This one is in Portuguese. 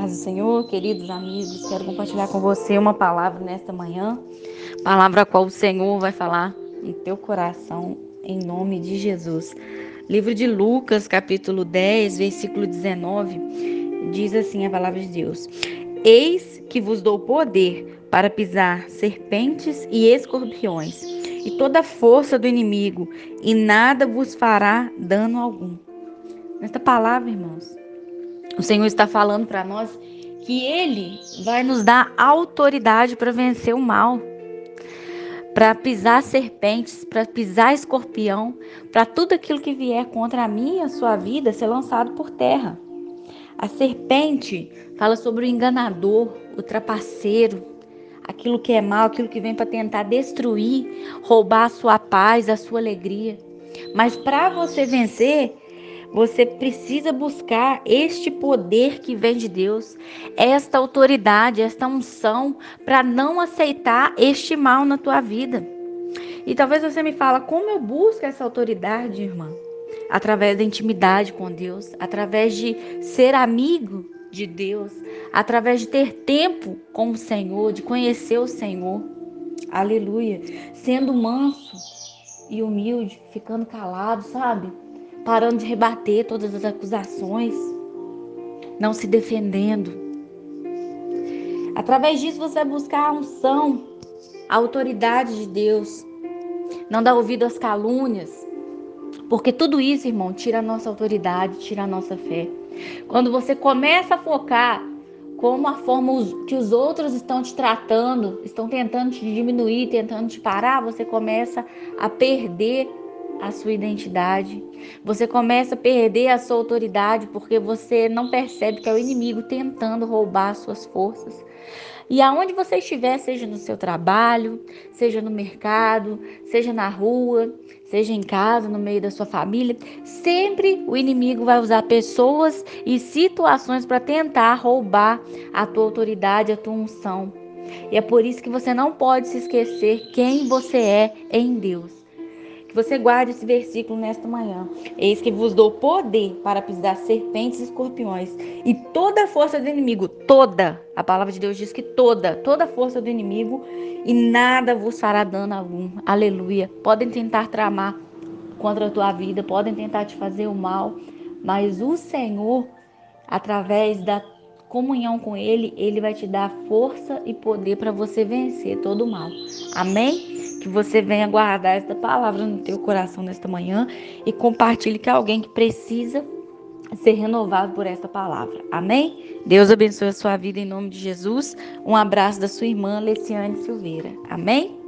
paz do Senhor, queridos amigos, quero compartilhar com você uma palavra nesta manhã, palavra a qual o Senhor vai falar em teu coração, em nome de Jesus. Livro de Lucas, capítulo 10, versículo 19, diz assim a palavra de Deus: Eis que vos dou poder para pisar serpentes e escorpiões, e toda a força do inimigo, e nada vos fará dano algum. Nesta palavra, irmãos, o Senhor está falando para nós que Ele vai nos dar autoridade para vencer o mal, para pisar serpentes, para pisar escorpião, para tudo aquilo que vier contra a minha a sua vida ser lançado por terra. A serpente fala sobre o enganador, o trapaceiro, aquilo que é mal, aquilo que vem para tentar destruir, roubar a sua paz, a sua alegria. Mas para você vencer, você precisa buscar este poder que vem de Deus, esta autoridade, esta unção para não aceitar este mal na tua vida. E talvez você me fala, como eu busco essa autoridade, irmã? Através da intimidade com Deus, através de ser amigo de Deus, através de ter tempo com o Senhor, de conhecer o Senhor. Aleluia. Sendo manso e humilde, ficando calado, sabe? Parando de rebater todas as acusações, não se defendendo. Através disso você vai buscar a unção, a autoridade de Deus, não dar ouvido às calúnias, porque tudo isso, irmão, tira a nossa autoridade, tira a nossa fé. Quando você começa a focar como a forma que os outros estão te tratando, estão tentando te diminuir, tentando te parar, você começa a perder a sua identidade. Você começa a perder a sua autoridade porque você não percebe que é o inimigo tentando roubar as suas forças. E aonde você estiver, seja no seu trabalho, seja no mercado, seja na rua, seja em casa, no meio da sua família, sempre o inimigo vai usar pessoas e situações para tentar roubar a tua autoridade, a tua unção. E é por isso que você não pode se esquecer quem você é em Deus. Que você guarde esse versículo nesta manhã. Eis que vos dou poder para pisar serpentes e escorpiões e toda a força do inimigo, toda. A palavra de Deus diz que toda, toda a força do inimigo e nada vos fará dano algum. Aleluia. Podem tentar tramar contra a tua vida, podem tentar te fazer o mal, mas o Senhor, através da comunhão com Ele, Ele vai te dar força e poder para você vencer todo o mal. Amém? Que você venha guardar esta palavra no teu coração nesta manhã e compartilhe com alguém que precisa ser renovado por esta palavra. Amém? Deus abençoe a sua vida em nome de Jesus. Um abraço da sua irmã Leciane Silveira. Amém?